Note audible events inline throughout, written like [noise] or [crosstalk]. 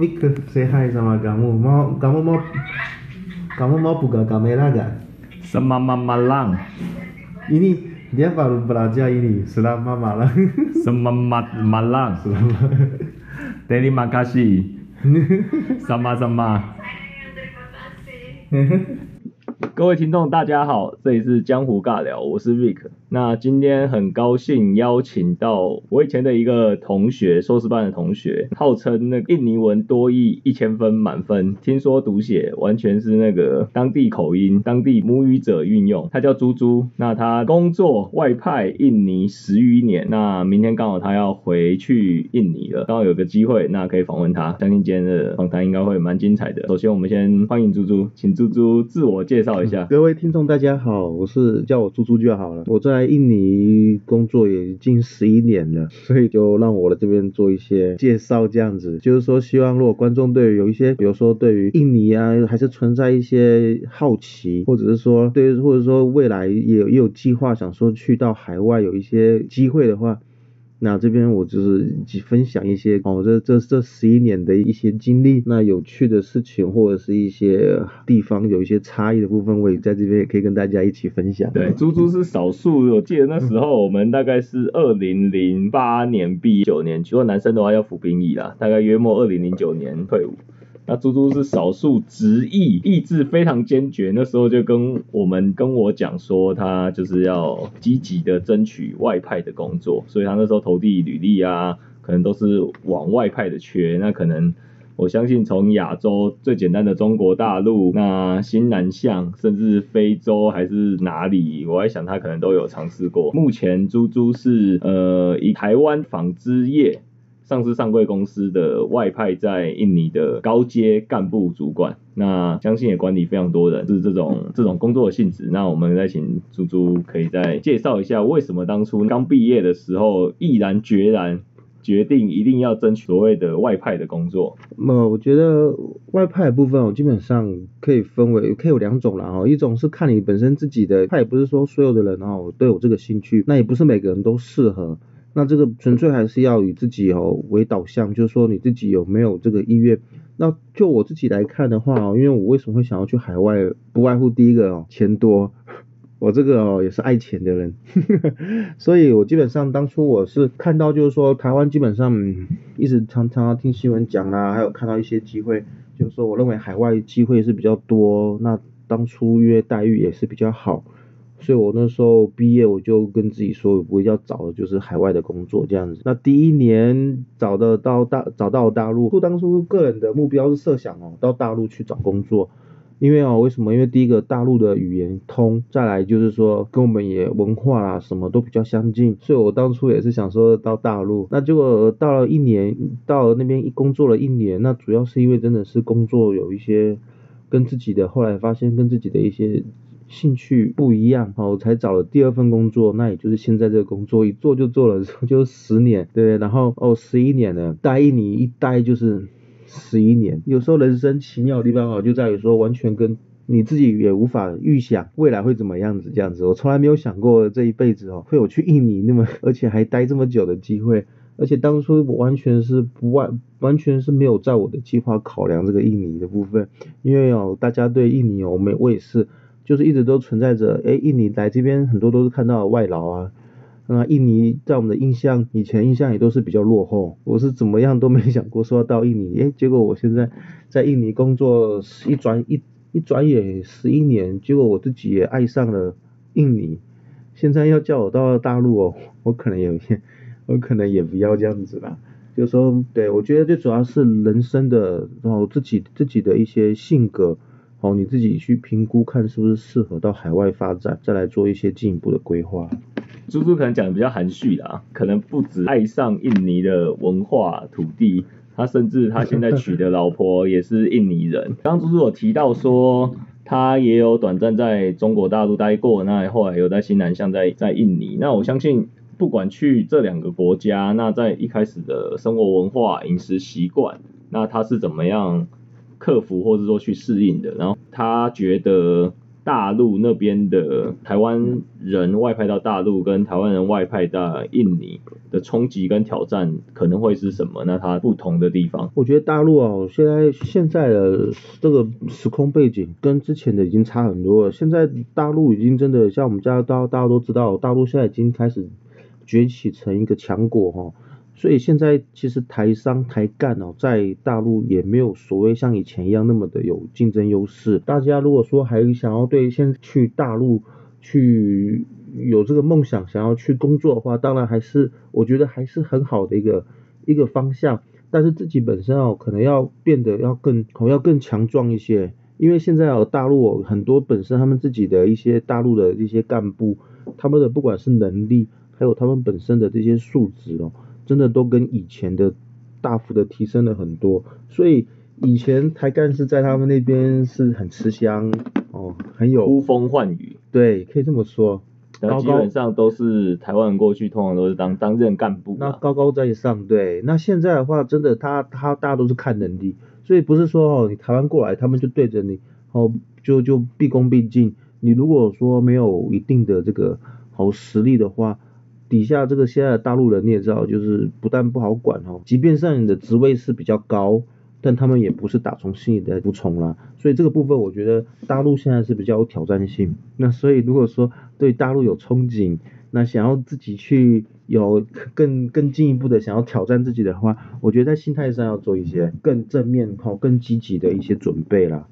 Vic say hi sama kamu. Mau kamu mau kamu mau buka kamera gak? Semama malang. Ini dia baru belajar ini selama malang. Selamat malang. Selama. Terima kasih. Sama-sama. 各位听众，大家好，这里是江湖尬聊，我是 Vic。那今天很高兴邀请到我以前的一个同学，硕士班的同学，号称那个印尼文多译一千分满分，听说读写完全是那个当地口音、当地母语者运用。他叫猪猪，那他工作外派印尼十余年，那明天刚好他要回去印尼了，刚好有个机会，那可以访问他，相信今天的访谈应该会蛮精彩的。首先我们先欢迎猪猪，请猪猪自我介绍一下。各位听众大家好，我是叫我猪猪就好了。我在在印尼工作也近十一年了，[laughs] 所以就让我来这边做一些介绍，这样子就是说，希望如果观众对于有一些，比如说对于印尼啊，还是存在一些好奇，或者是说对，或者说未来也有也有计划想说去到海外有一些机会的话。那这边我就是分享一些哦，这这这十一年的一些经历，那有趣的事情或者是一些地方有一些差异的部分，我也在这边也可以跟大家一起分享。对，猪猪是少数，我记得那时候我们大概是二零零八年毕业，九年，如果男生的话要服兵役啦，大概约莫二零零九年退伍。那猪猪是少数执意意志非常坚决，那时候就跟我们跟我讲说，他就是要积极的争取外派的工作，所以他那时候投递履历啊，可能都是往外派的缺。那可能我相信从亚洲最简单的中国大陆，那新南向，甚至非洲还是哪里，我在想他可能都有尝试过。目前猪猪是呃以台湾纺织业。上市上柜公司的外派在印尼的高阶干部主管，那相信也管理非常多人，是这种这种工作的性质。那我们再请猪猪可以再介绍一下，为什么当初刚毕业的时候毅然决然决定一定要争取所谓的外派的工作？那我觉得外派的部分，我基本上可以分为可以有两种啦哈，一种是看你本身自己的，他也不是说所有的人哦都有这个兴趣，那也不是每个人都适合。那这个纯粹还是要以自己哦为导向，就是说你自己有没有这个意愿。那就我自己来看的话哦，因为我为什么会想要去海外，不外乎第一个哦钱多，我这个哦也是爱钱的人，[laughs] 所以我基本上当初我是看到就是说台湾基本上一直常常听新闻讲啊，还有看到一些机会，就是说我认为海外机会是比较多，那当初约待遇也是比较好。所以我那时候毕业，我就跟自己说，我要找的就是海外的工作这样子。那第一年找的到大，找到大陆。当初个人的目标是设想哦，到大陆去找工作。因为哦，为什么？因为第一个大陆的语言通，再来就是说跟我们也文化啦什么都比较相近。所以我当初也是想说到大陆。那结果到了一年，到那边一工作了一年，那主要是因为真的是工作有一些跟自己的，后来发现跟自己的一些。兴趣不一样，哦，才找了第二份工作，那也就是现在这个工作，一做就做了 [laughs] 就十年，对？然后哦，十一年了，待一你一待就是十一年。有时候人生奇妙的地方哦，就在于说完全跟你自己也无法预想未来会怎么样子这样子。我从来没有想过这一辈子哦会有去印尼那么 [laughs] 而且还待这么久的机会，而且当初完全是不完完全是没有在我的计划考量这个印尼的部分，因为哦大家对印尼哦，我们我也是。就是一直都存在着，哎，印尼来这边很多都是看到外劳啊，那印尼在我们的印象，以前印象也都是比较落后。我是怎么样都没想过说要到印尼，哎，结果我现在在印尼工作一转一一转眼十一年，结果我自己也爱上了印尼。现在要叫我到大陆哦，我可能也我可能也不要这样子啦。就说，对我觉得最主要是人生的，然后自己自己的一些性格。哦，你自己去评估看是不是适合到海外发展，再来做一些进一步的规划。猪猪可能讲的比较含蓄啦，可能不止爱上印尼的文化土地，他甚至他现在娶的老婆也是印尼人。刚猪猪有提到说，他也有短暂在中国大陆待过，那后来有在新南向在在印尼。那我相信，不管去这两个国家，那在一开始的生活文化、饮食习惯，那他是怎么样？克服或者说去适应的，然后他觉得大陆那边的台湾人外派到大陆，跟台湾人外派到印尼的冲击跟挑战可能会是什么？那他不同的地方？我觉得大陆啊，现在现在的这个时空背景跟之前的已经差很多了。现在大陆已经真的像我们家大大家都知道，大陆现在已经开始崛起成一个强国哈。所以现在其实台商台干哦，在大陆也没有所谓像以前一样那么的有竞争优势。大家如果说还想要对先去大陆去有这个梦想，想要去工作的话，当然还是我觉得还是很好的一个一个方向。但是自己本身哦，可能要变得要更可能要更强壮一些，因为现在哦，大陆很多本身他们自己的一些大陆的一些干部，他们的不管是能力，还有他们本身的这些素质哦。真的都跟以前的大幅的提升了很多，所以以前台干是在他们那边是很吃香哦，很有呼风唤雨，对，可以这么说。然后基本上都是台湾人过去，通常都是当担任干部。那高高在上，对。那现在的话，真的他他大家都是看能力，所以不是说哦，你台湾过来，他们就对着你哦，就就毕恭毕敬。你如果说没有一定的这个好实力的话，底下这个现在的大陆人你也知道，就是不但不好管哦，即便上你的职位是比较高，但他们也不是打从心里的服从啦。所以这个部分我觉得大陆现在是比较有挑战性。那所以如果说对大陆有憧憬，那想要自己去有更更进一步的想要挑战自己的话，我觉得在心态上要做一些更正面、好更积极的一些准备啦。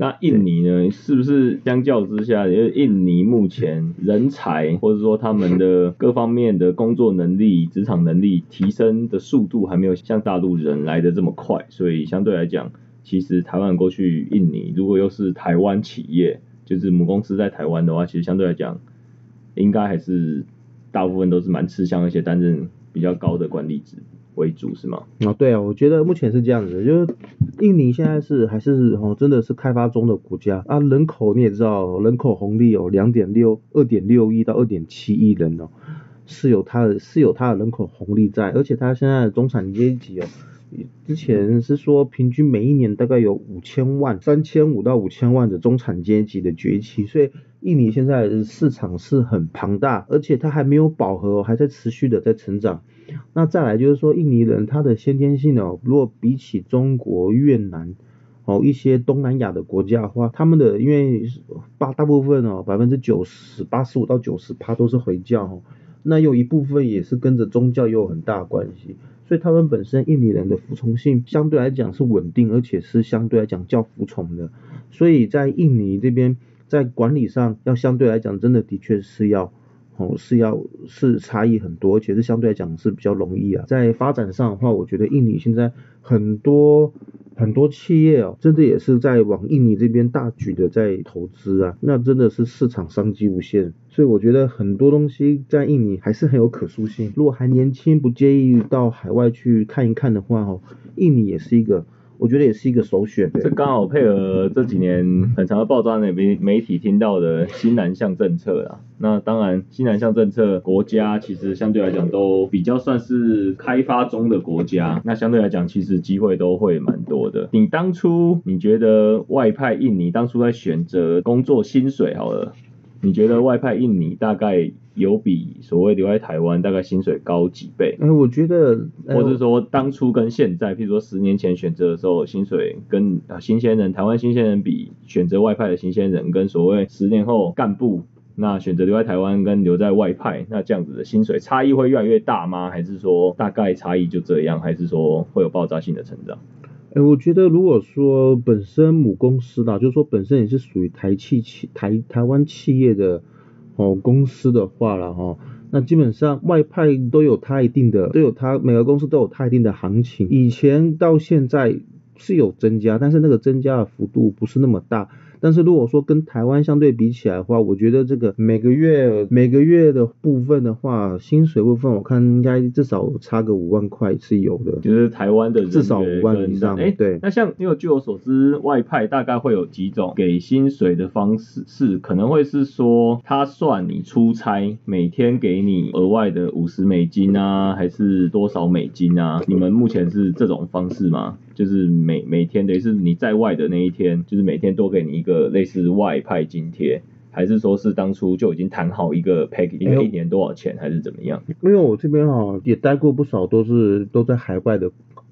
那印尼呢，是不是相较之下，因为印尼目前人才或者说他们的各方面的工作能力、职场能力提升的速度还没有像大陆人来的这么快，所以相对来讲，其实台湾过去印尼，如果又是台湾企业，就是母公司在台湾的话，其实相对来讲，应该还是大部分都是蛮吃香，而且担任比较高的管理职。为主是吗？啊，对啊，我觉得目前是这样子，就是印尼现在是还是哦，真的是开发中的国家啊，人口你也知道，人口红利有，两点六二点六亿到二点七亿人哦，是有它的，是有它的人口红利在，而且它现在中产阶级哦，之前是说平均每一年大概有五千万，三千五到五千万的中产阶级的崛起，所以印尼现在市场是很庞大，而且它还没有饱和，还在持续的在成长。那再来就是说，印尼人他的先天性哦，如果比起中国、越南哦一些东南亚的国家的话，他们的因为大大部分哦百分之九十八十五到九十趴都是回教哦，那有一部分也是跟着宗教有很大关系，所以他们本身印尼人的服从性相对来讲是稳定，而且是相对来讲较服从的，所以在印尼这边在管理上要相对来讲真的的确是要。哦，是要是差异很多，而且是相对来讲是比较容易啊。在发展上的话，我觉得印尼现在很多很多企业哦，真的也是在往印尼这边大举的在投资啊，那真的是市场商机无限。所以我觉得很多东西在印尼还是很有可塑性。如果还年轻，不介意到海外去看一看的话，哦，印尼也是一个。我觉得也是一个首选。这刚好配合这几年很长的爆炸那媒媒体听到的新南向政策啦。那当然，新南向政策国家其实相对来讲都比较算是开发中的国家，那相对来讲其实机会都会蛮多的。你当初你觉得外派印尼当初在选择工作薪水好了，你觉得外派印尼大概？有比所谓留在台湾大概薪水高几倍？哎，我觉得，或者说当初跟现在，譬如说十年前选择的时候，薪水跟啊新鲜人台湾新鲜人比，选择外派的新鲜人跟所谓十年后干部，那选择留在台湾跟留在外派，那这样子的薪水差异会越来越大吗？还是说大概差异就这样？还是说会有爆炸性的成长？哎，我觉得如果说本身母公司啦，就是说本身也是属于台企企台台湾企业的。哦，公司的话了哈，那基本上外派都有它一定的，都有它每个公司都有它一定的行情。以前到现在是有增加，但是那个增加的幅度不是那么大。但是如果说跟台湾相对比起来的话，我觉得这个每个月每个月的部分的话，薪水部分我看应该至少差个五万块是有的，就是台湾的至少五万以上。哎，对。那像因为据我所知，外派大概会有几种给薪水的方式，是可能会是说他算你出差每天给你额外的五十美金啊，还是多少美金啊？你们目前是这种方式吗？就是每每天等于是你在外的那一天，就是每天多给你一个类似外派津贴，还是说是当初就已经谈好一个 package，一个一年多少钱，还是怎么样？因为我这边哈也待过不少，都是都在海外的。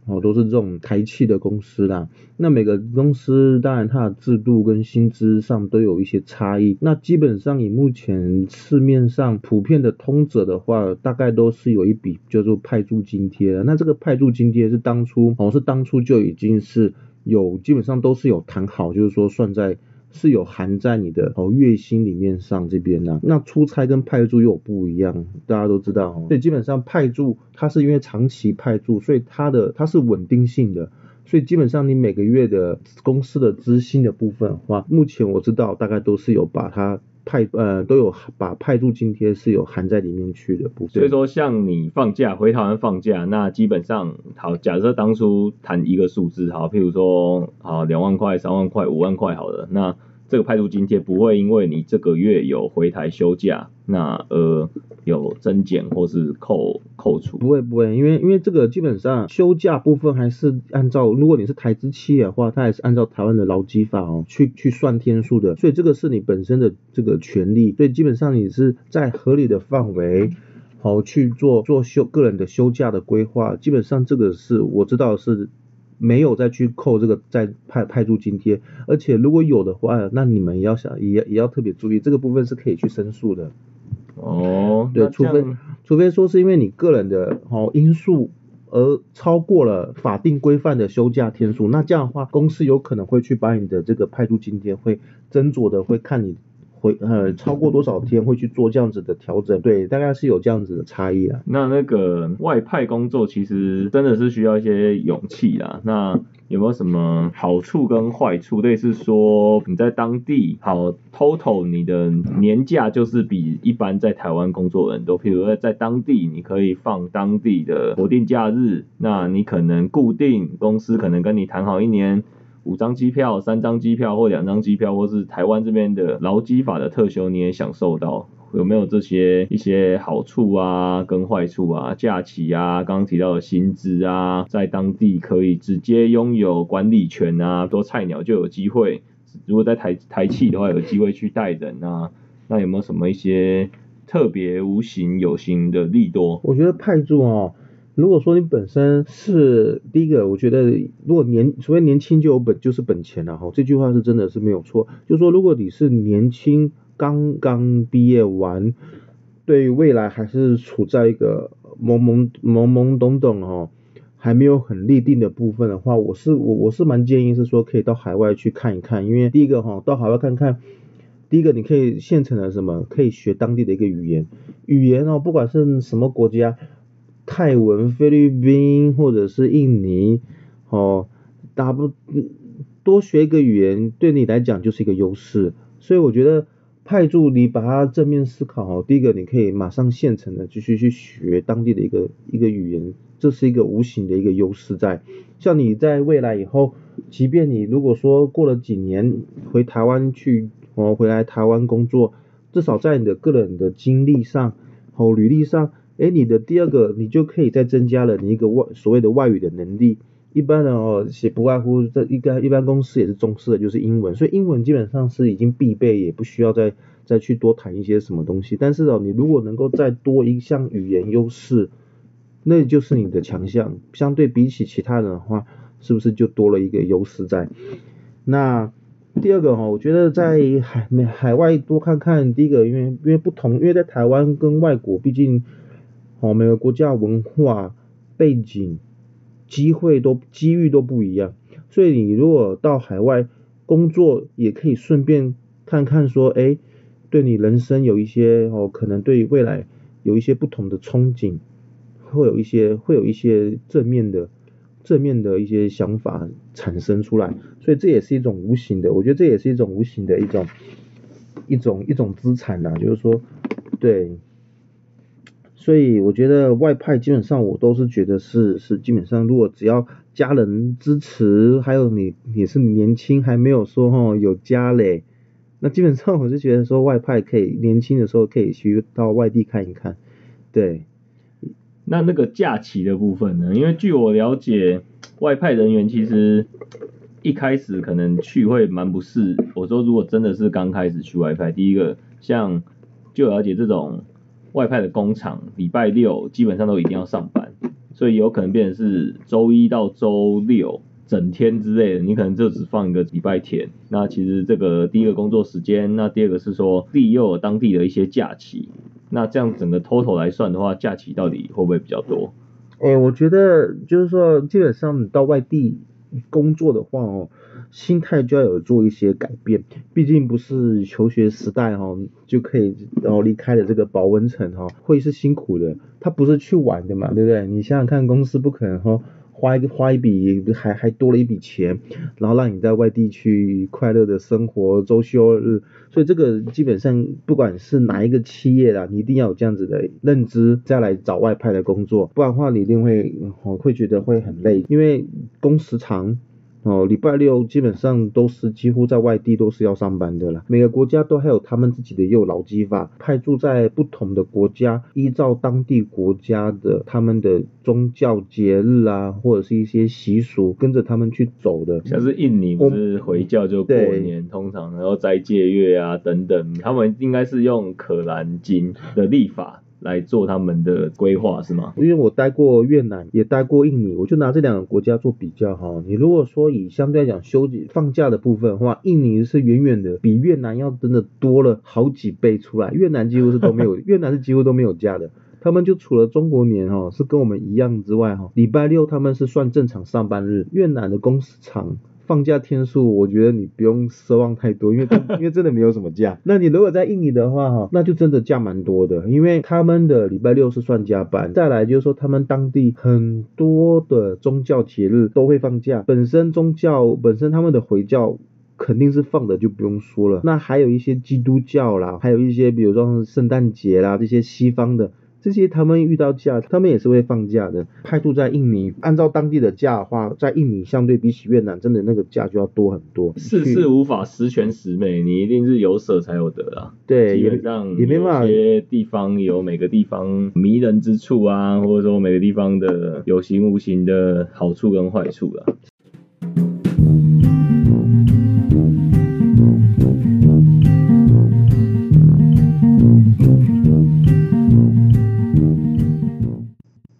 哦，都是这种台企的公司啦。那每个公司当然它的制度跟薪资上都有一些差异。那基本上以目前市面上普遍的通者的话，大概都是有一笔叫做派驻津贴的。那这个派驻津贴是当初哦是当初就已经是有基本上都是有谈好，就是说算在。是有含在你的哦月薪里面上这边呢，那出差跟派驻又不一样，大家都知道。所以基本上派驻它是因为长期派驻，所以它的它是稳定性的，所以基本上你每个月的公司的资薪的部分的话，目前我知道大概都是有把它派呃都有把派驻津贴是有含在里面去的部分。所以说像你放假回台湾放假，那基本上好，假设当初谈一个数字好，譬如说好两万块、三万块、五万块好了，那这个派驻津贴不会因为你这个月有回台休假，那呃有增减或是扣扣除。不会不会，因为因为这个基本上休假部分还是按照，如果你是台资企业的话，它还是按照台湾的劳基法哦去去算天数的，所以这个是你本身的这个权利，所以基本上你是在合理的范围好去做做休个人的休假的规划，基本上这个是我知道是。没有再去扣这个再派派驻津贴，而且如果有的话，那你们也要想也也要特别注意，这个部分是可以去申诉的。哦，对，除非除非说是因为你个人的哦因素而超过了法定规范的休假天数，那这样的话公司有可能会去把你的这个派驻津贴会斟酌的会看你。会呃超过多少天会去做这样子的调整？对，大概是有这样子的差异啊。那那个外派工作其实真的是需要一些勇气啦。那有没有什么好处跟坏处？类似说你在当地好 total 你的年假就是比一般在台湾工作人都。譬如说在当地你可以放当地的国定假日，那你可能固定公司可能跟你谈好一年。五张机票、三张机票或两张机票，或是台湾这边的劳基法的特休，你也享受到？有没有这些一些好处啊，跟坏处啊？假期啊，刚刚提到的薪资啊，在当地可以直接拥有管理权啊，多菜鸟就有机会。如果在台台企的话，有机会去带人啊，那有没有什么一些特别无形有形的利多？我觉得派驻哦。如果说你本身是第一个，我觉得如果年所谓年轻就有本就是本钱了哈，这句话是真的是没有错。就说如果你是年轻刚刚毕业完，对未来还是处在一个懵懵懵懵懂懂哦，还没有很立定的部分的话，我是我我是蛮建议是说可以到海外去看一看，因为第一个哈到海外看看，第一个你可以现成的什么可以学当地的一个语言，语言哦不管是什么国家。泰文、菲律宾或者是印尼，哦，大不多学一个语言对你来讲就是一个优势，所以我觉得派驻你把它正面思考，第一个你可以马上现成的继续去学当地的一个一个语言，这是一个无形的一个优势在。像你在未来以后，即便你如果说过了几年回台湾去，哦，回来台湾工作，至少在你的个人的经历上，哦，履历上。哎，你的第二个，你就可以再增加了你一个外所谓的外语的能力。一般的哦，写不外乎这一个一般公司也是重视的就是英文，所以英文基本上是已经必备，也不需要再再去多谈一些什么东西。但是哦，你如果能够再多一项语言优势，那就是你的强项。相对比起其他人的话，是不是就多了一个优势在？那第二个哈，我觉得在海海外多看看。第一个，因为因为不同，因为在台湾跟外国，毕竟。哦，每个国家文化背景、机会都机遇都不一样，所以你如果到海外工作，也可以顺便看看说，哎，对你人生有一些哦，可能对未来有一些不同的憧憬，会有一些会有一些正面的正面的一些想法产生出来，所以这也是一种无形的，我觉得这也是一种无形的一种一种一种资产呐，就是说，对。所以我觉得外派基本上我都是觉得是是基本上如果只要家人支持，还有你也是年轻还没有说哈有家嘞，那基本上我是觉得说外派可以年轻的时候可以去到外地看一看，对。那那个假期的部分呢？因为据我了解，外派人员其实一开始可能去会蛮不适。我说如果真的是刚开始去外派，第一个像就了解这种外派的工厂，礼拜六基本上都一定要上班，所以有可能变成是周一到周六整天之类的，你可能就只放一个礼拜天。那其实这个第一个工作时间，那第二个是说自己又有当地的一些假期，那这样整个 total 来算的话，假期到底会不会比较多？哎、我觉得就是说，基本上你到外地工作的话哦，心态就要有做一些改变。毕竟不是求学时代哦就可以然后离开了这个保温层哈、哦，会是辛苦的。他不是去玩的嘛，对不对？你想想看，公司不可能哈、花一花一笔还还多了一笔钱，然后让你在外地去快乐的生活周休日，所以这个基本上不管是哪一个企业啦，你一定要有这样子的认知，再来找外派的工作，不然的话你一定会会觉得会很累，因为工时长。哦，礼拜六基本上都是几乎在外地都是要上班的啦。每个国家都还有他们自己的幼劳基法，派驻在不同的国家，依照当地国家的他们的宗教节日啊，或者是一些习俗，跟着他们去走的。像是印尼不是回教就过对年，通常然后斋戒月啊等等，他们应该是用可兰经的历法来做他们的规划是吗？因为我待过越南，也待过印尼，我就拿这两个国家做比较哈。你如果说以相对来讲休放假的部分的话，印尼是远远的比越南要真的多了好几倍出来。越南几乎是都没有，[laughs] 越南是几乎都没有假的。他们就除了中国年哈是跟我们一样之外哈，礼拜六他们是算正常上班日。越南的工时长。放假天数，我觉得你不用奢望太多，因为 [laughs] 因为真的没有什么假。那你如果在印尼的话，哈，那就真的假蛮多的，因为他们的礼拜六是算加班。再来就是说，他们当地很多的宗教节日都会放假，本身宗教本身他们的回教。肯定是放的，就不用说了。那还有一些基督教啦，还有一些比如说圣诞节啦，这些西方的，这些他们遇到假，他们也是会放假的。派驻在印尼，按照当地的假的话，在印尼相对比起越南，真的那个假就要多很多。世去事无法十全十美，你一定是有舍才有得啦。对，基也本上也没办法有些地方有每个地方迷人之处啊，或者说每个地方的有形无形的好处跟坏处啦。